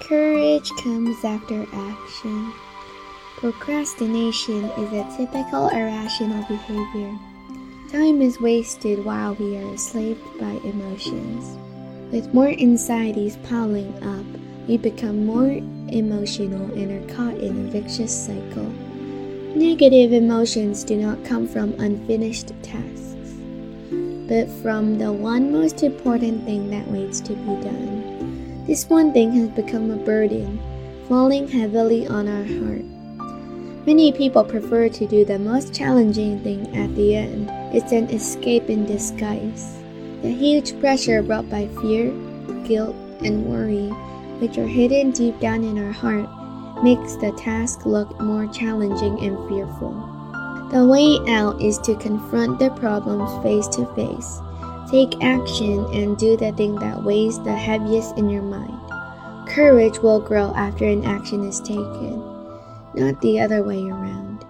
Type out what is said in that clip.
Courage comes after action. Procrastination is a typical irrational behavior. Time is wasted while we are enslaved by emotions. With more anxieties piling up, we become more emotional and are caught in a vicious cycle. Negative emotions do not come from unfinished tasks, but from the one most important thing that waits to be done. This one thing has become a burden, falling heavily on our heart. Many people prefer to do the most challenging thing at the end. It's an escape in disguise. The huge pressure brought by fear, guilt, and worry, which are hidden deep down in our heart, makes the task look more challenging and fearful. The way out is to confront the problems face to face, take action, and do the thing that weighs the heaviest in your mind. Courage will grow after an action is taken not the other way around.